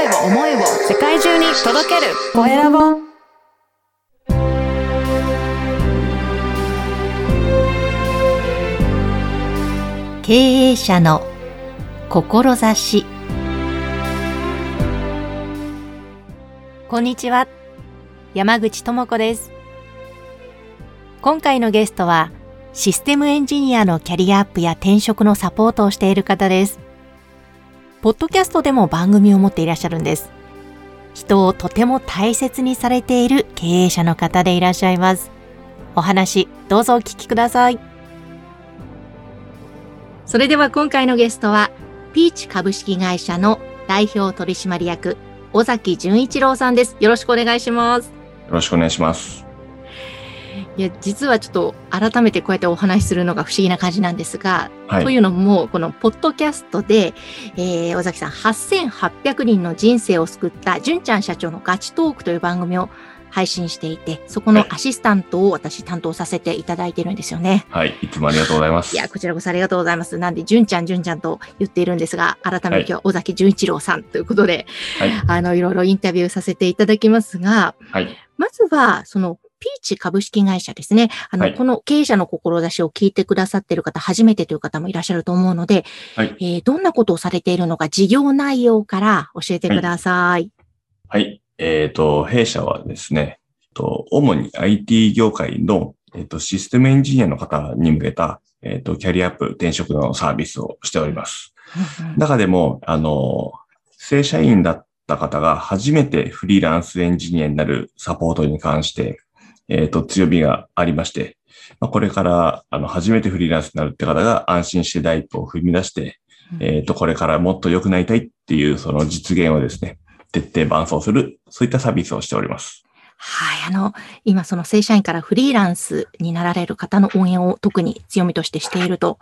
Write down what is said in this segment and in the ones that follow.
声を思いを世界中に届ける。コエラボ。経営者の志。こんにちは。山口智子です。今回のゲストはシステムエンジニアのキャリアアップや転職のサポートをしている方です。ポッドキャストでも番組を持っていらっしゃるんです人をとても大切にされている経営者の方でいらっしゃいますお話どうぞお聞きくださいそれでは今回のゲストは、ピーチ株式会社の代表取締役、尾崎淳一郎さんです。よろしくお願いします。よろしくお願いします。いや、実はちょっと改めてこうやってお話しするのが不思議な感じなんですが、はい、というのも、このポッドキャストで、えー、尾崎さん、8800人の人生を救った純ちゃん社長のガチトークという番組を配信していて、そこのアシスタントを私担当させていただいてるんですよね。はい、いつもありがとうございます。いや、こちらこそありがとうございます。なんで、純ちゃん、純ちゃんと言っているんですが、改めて今日は尾崎純一郎さんということで、はい、あの、いろいろインタビューさせていただきますが、はい、まずは、その、ピーチ株式会社ですね。あの、はい、この経営者の志を聞いてくださっている方、初めてという方もいらっしゃると思うので、はい、えー、どんなことをされているのか、事業内容から教えてください。はい。はい、えっ、ー、と、弊社はですね、と、主に IT 業界の、えっと、システムエンジニアの方に向けた、えっと、キャリアアップ、転職のサービスをしております。中でも、あの、正社員だった方が初めてフリーランスエンジニアになるサポートに関して、えっと、強みがありまして、まあ、これから、あの、初めてフリーランスになるって方が安心して第一歩を踏み出して、えっと、これからもっと良くなりたいっていうその実現をですね、徹底伴走する、そういったサービスをしております。はい。あの、今その正社員からフリーランスになられる方の応援を特に強みとしてしていると。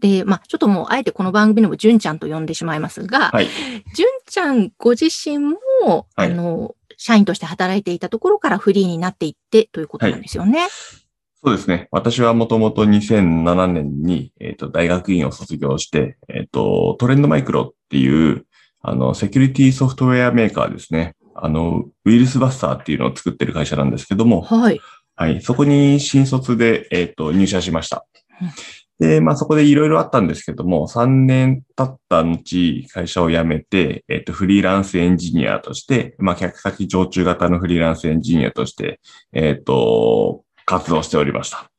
で、まあ、ちょっともう、あえてこの番組でも、純ちゃんと呼んでしまいますが、はい、純ちゃんご自身も、はい、あの、社員として働いていたところからフリーになっていってということなんですよね。はい、そうですね。私はもともと2007年に、えっ、ー、と、大学院を卒業して、えっ、ー、と、トレンドマイクロっていう、あの、セキュリティソフトウェアメーカーですね。あの、ウイルスバスターっていうのを作ってる会社なんですけども、はい。はい。そこに新卒で、えっ、ー、と、入社しました。で、まあそこでいろいろあったんですけども、3年経った後、会社を辞めて、えっ、ー、と、フリーランスエンジニアとして、まあ客先常駐型のフリーランスエンジニアとして、えっ、ー、と、活動しておりました。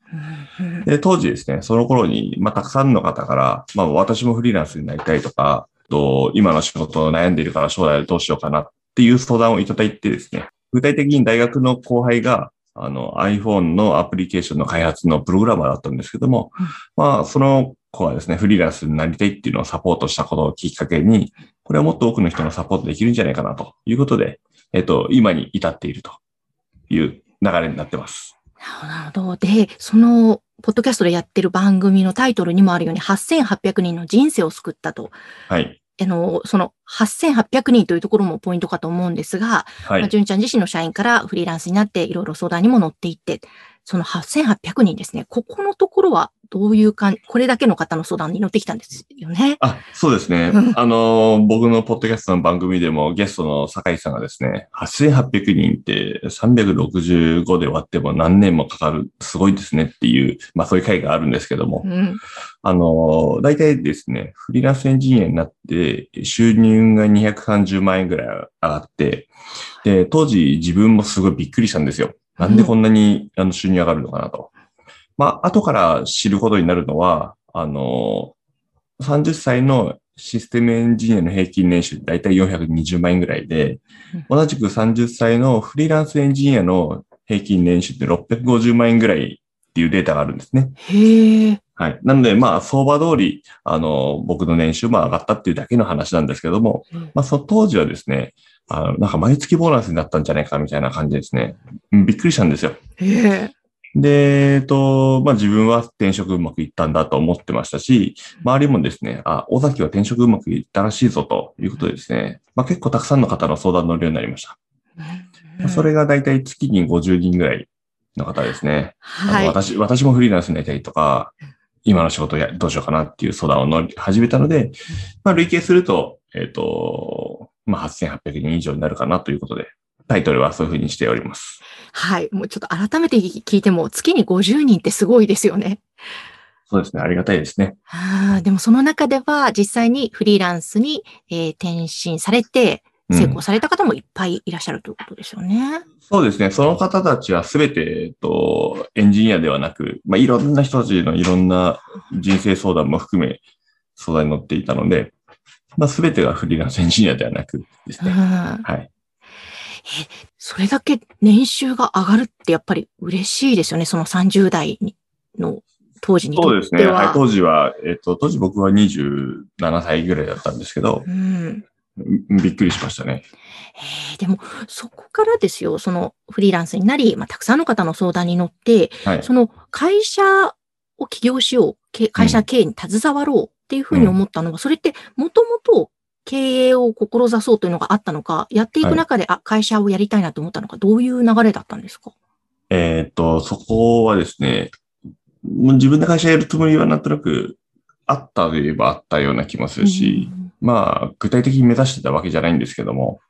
で、当時ですね、その頃に、まあたくさんの方から、まあ私もフリーランスになりたいとか、と今の仕事を悩んでいるから将来どうしようかなっていう相談をいただいてですね、具体的に大学の後輩が、あの iPhone のアプリケーションの開発のプログラマーだったんですけども、うん、まあ、その子はですね、フリーランスになりたいっていうのをサポートしたことをきっかけに、これはもっと多くの人のサポートできるんじゃないかなということで、えっと、今に至っているという流れになってます。なるほど。で、その、ポッドキャストでやってる番組のタイトルにもあるように、8800人の人生を救ったと。はい。あの、その8800人というところもポイントかと思うんですが、はい。まあ、純ちゃん自身の社員からフリーランスになっていろいろ相談にも乗っていって、その8800人ですね。ここのところはどういう感じ、これだけの方の相談に乗ってきたんですよね。あ、そうですね。あの、僕のポッドキャストの番組でもゲストの酒井さんがですね、8800人って365で割っても何年もかかる、すごいですねっていう、まあそういう回があるんですけども、うん、あの、大体ですね、フリーランスエンジニアになって収入が230万円ぐらい上がって、で、当時自分もすごいびっくりしたんですよ。なんでこんなにあの収入上がるのかなと。まあ、後から知ることになるのは、あの、30歳のシステムエンジニアの平均年収だいたい420万円ぐらいで、同じく30歳のフリーランスエンジニアの平均年収って650万円ぐらいっていうデータがあるんですね。へはい。なので、まあ、相場通り、あの、僕の年収も上がったっていうだけの話なんですけども、まあ、その当時はですね、あの、なんか毎月ボーナスになったんじゃないかみたいな感じですね。びっくりしたんですよ。へで、えっと、まあ、自分は転職うまくいったんだと思ってましたし、周りもですね、あ、尾崎は転職うまくいったらしいぞということでですね、まあ、結構たくさんの方の相談乗るようになりました。それがだいたい月に50人ぐらいの方ですね。はい、私、私もフリーランスになりたいとか、今の仕事やどうしようかなっていう相談を乗り始めたので、まあ、累計すると、えっ、と、まあ、8800人以上になるかなということで、タイトルはそういうふうにしております。はい。もうちょっと改めて聞いても、月に50人ってすごいですよね。そうですね。ありがたいですね。ああ、でもその中では実際にフリーランスに、えー転身されて、うん成功された方もいっぱいいらっしゃるということですよね。そうですね。その方たちはすべて、えっと、エンジニアではなく、まあ、いろんな人たちのいろんな人生相談も含め、相談に乗っていたので、まあ、すべてがフリーランスエンジニアではなくですうんね。はい。それだけ年収が上がるってやっぱり嬉しいですよね。その30代の当時にとそうですね。は。はい。当時は、えっと、当時僕は27歳ぐらいだったんですけど、うんびっくりしましたね。えーでも、そこからですよ、そのフリーランスになり、まあ、たくさんの方の相談に乗って、はい。その会社を起業しよう、け会社経営に携わろうっていうふうに思ったのは、それってもともと経営を志そうというのがあったのか、やっていく中で、あ、会社をやりたいなと思ったのか、どういう流れだったんですか？えっと、そこはですね、もう自分で会社やるつもりはなんとなくあったといえばあったような気もするし、まあ、具体的に目指してたわけじゃないんですけども、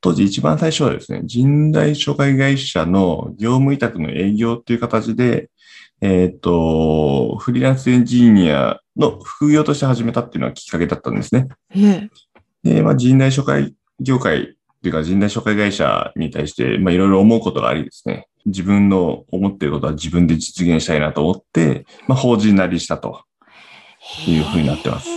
当時一番最初はですね、人材紹介会社の業務委託の営業っていう形で、えっ、と、フリーランスエンジニアの副業として始めたっていうのがきっかけだったんですね。ええ。で、まあ、人材紹介業界っていうか人材紹介会社に対して、まあ、いろいろ思うことがありですね、自分の思っていることは自分で実現したいなと思って、まあ、法人なりしたと。いうふうになってます。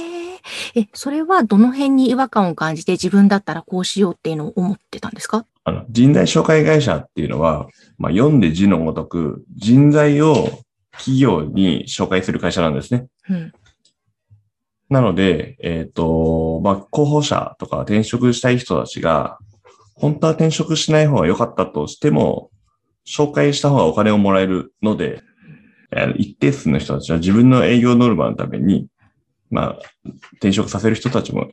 え、それはどの辺に違和感を感じて自分だったらこうしようっていうのを思ってたんですか？あの、人材紹介会社っていうのは、まあ、読んで字のごとく、人材を企業に紹介する会社なんですね。うん。なので、えっ、と、まあ、候補者とか転職したい人たちが、本当は転職しない方が良かったとしても、紹介した方がお金をもらえるので、えー一定数の人たちは自分の営業ノルマのために、まあ、転職させる人たちも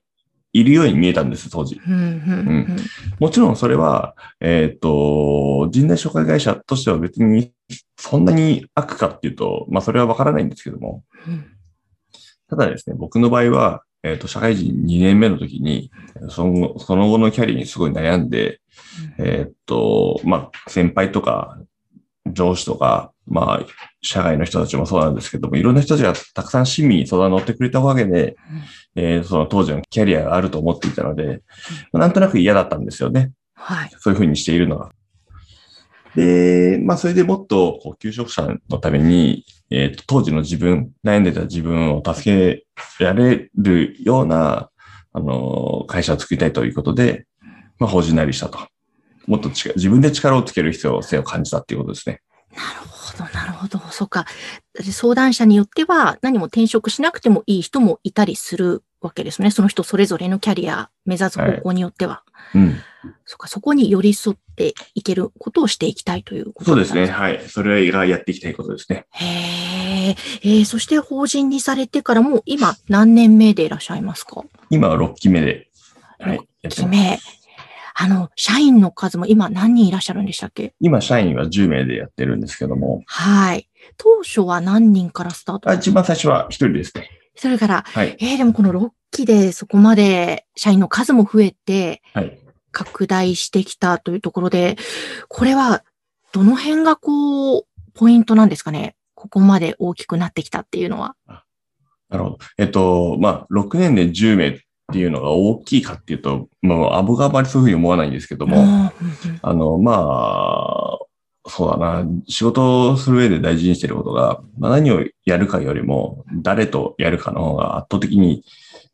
いるように見えたんです、当時。うん、うん、もちろんそれは、えっ、と、人材紹介会社としては別にそんなに悪かっていうと、まあそれはわからないんですけども、うん。ただですね、僕の場合は、えっ、と、社会人2年目の時に、その後その後のキャリアにすごい悩んで、えっ、と、まあ、先輩とか、上司とか、まあ、社外の人たちもそうなんですけども、いろんな人たちがたくさん親身に相談に乗ってくれたおかげで、えーその当時のキャリアがあると思っていたので、なんとなく嫌だったんですよね。はい。そういうふうにしているのが。で、まあ、それでもっと、こう、求職者のために、えっ、と、当時の自分、悩んでた自分を助けられるような、あの、会社を作りたいということで、まあ、法人なりしたと。もっと力自分で力をつける必要性を感じたっていうことですね。なるほど、なるほど。そうか。相談者によっては何も転職しなくてもいい人もいたりするわけですね。その人それぞれのキャリア、目指す方向によっては。うん。そうか、そこに寄り添っていけることをしていきたいということそうですね。ね。はい。それがやっていきたいことですね。へえ。えー、そして法人にされてからもう今何年目でいらっしゃいますか？今は6期目で、はい。やってます期目。あの、社員の数も今何人いらっしゃるんでしたっけ？今、社員は10名でやってるんですけども、はい。当初は何人からスタートあ一番最初は1人ですね。それから、はい。えー、でもこの6期でそこまで社員の数も増えてはい。拡大してきたというところで、これはどの辺がこう、ポイントなんですかね？ここまで大きくなってきたっていうのは。なるほど。えっと、まあ、6年で10名っていうのが大きいかっていうと、まあ、僕はあまりそういうふうに思わないんですけども、あの、まあ、そうだな、仕事をする上で大事にしていることが、まあ、何をやるかよりも、誰とやるかの方が圧倒的に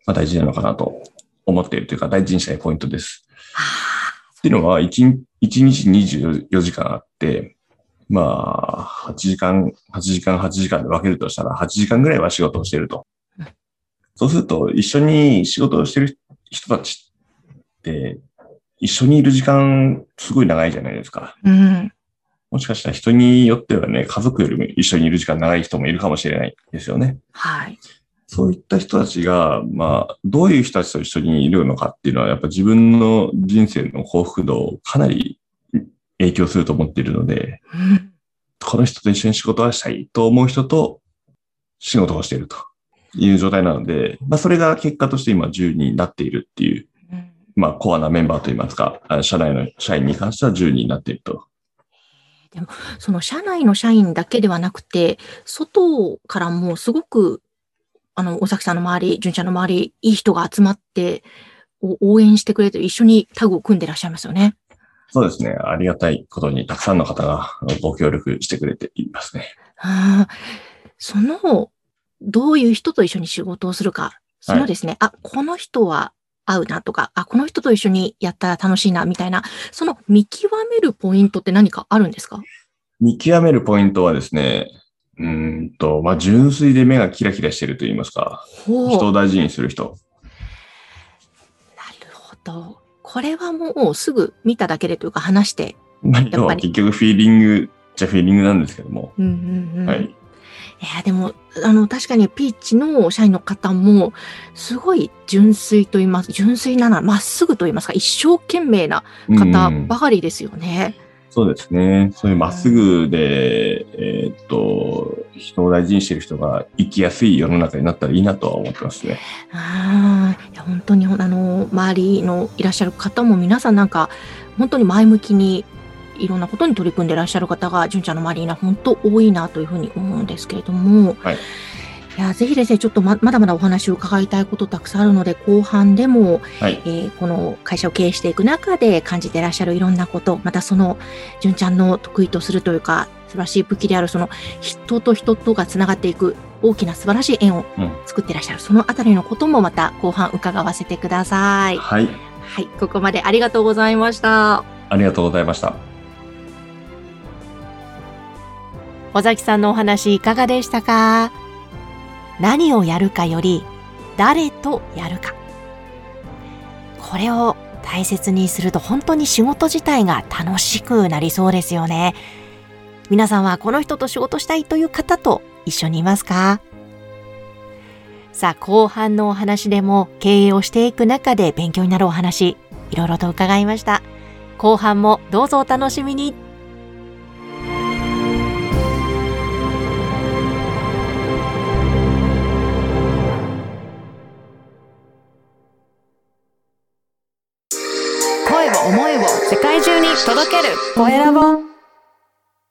まあ大事なのかなと思っているというか、大事にしたいポイントです。あっていうのは、1, 1日24時間あって、まあ、8時間、8時間、8時間で分けるとしたら、8時間ぐらいは仕事をしているとうん。そうすると、一緒に仕事をしている人たちって、一緒にいる時間、すごい長いじゃないですか。ーうん。もしかしたら人によってはね、家族よりも一緒にいる時間長い人もいるかもしれないですよね。はい。そういった人たちが、まあ、どういう人たちと一緒にいるのかっていうのは、やっぱ自分の人生の幸福度をかなり影響すると思っているので、うんこの人と一緒に仕事がしたいと思う人と仕事をしているという状態なので、まあ、それが結果として今10になっているっていううんまあ、コアなメンバーといいますか、あ社内の社員に関しては10人になっていると。その社内の社員だけではなくて、外からもすごく、あの、尾崎さんの周り、純ちゃんの周り、いい人が集まって、お応援してくれて、一緒にタグを組んでらっしゃいますよね。そうですね。ありがたいことに、たくさんの方がご協力してくれていますね。ああ、その、どういう人と一緒に仕事をするか、そのですね、あ、この人は合うなとか、あ、この人と一緒にやったら楽しいな、みたいな、その見極めるポイントって何かあるんですか？見極めるポイントはですね、うーんと、まあ、純粋で目がキラキラしてると言いますか、人を大事にする人。なるほど。これはもうすぐ見ただけでというか話して。まあ、結局フィーリングじゃフィーリングなんですけども。うんうんうん。はい。いや、でも、あの、確かにピーチの社員の方も、すごい純粋と言います、純粋なな、まっすぐと言いますか、一生懸命な方うんばかりですよね。そうですね。そういうまっすぐで、えーっと、人を大事にしてる人が生きやすい世の中になったらいいなとは思ってますね。ああ、いや、本当に、あの、周りのいらっしゃる方も皆さんなんか、本当に前向きに、いろんなことに取り組んでいらっしゃる方が、純ちゃんの周りには本当多いなというふうに思うんですけれども、はいいや、ぜひですね、ちょっとままだまだお話を伺いたいことたくさんあるので、後半でも、はい。えーこの会社を経営していく中で感じていらっしゃるいろんなこと、またその、純ちゃんの得意とするというか、素晴らしい武器である、その、人と人とがつながっていく大きな素晴らしい縁をうん作っていらっしゃる、そのあたりのこともまた後半伺わせてください。はい。はい、ここまでありがとうございました。ありがとうございました。尾崎さんのお話いかがでしたか？何をやるかより誰とやるか。これを大切にすると本当に仕事自体が楽しくなりそうですよね。皆さんはこの人と仕事したいという方と一緒にいますか？さあ、後半のお話でも経営をしていく中で勉強になるお話、いろいろと伺いました。後半もどうぞお楽しみに。声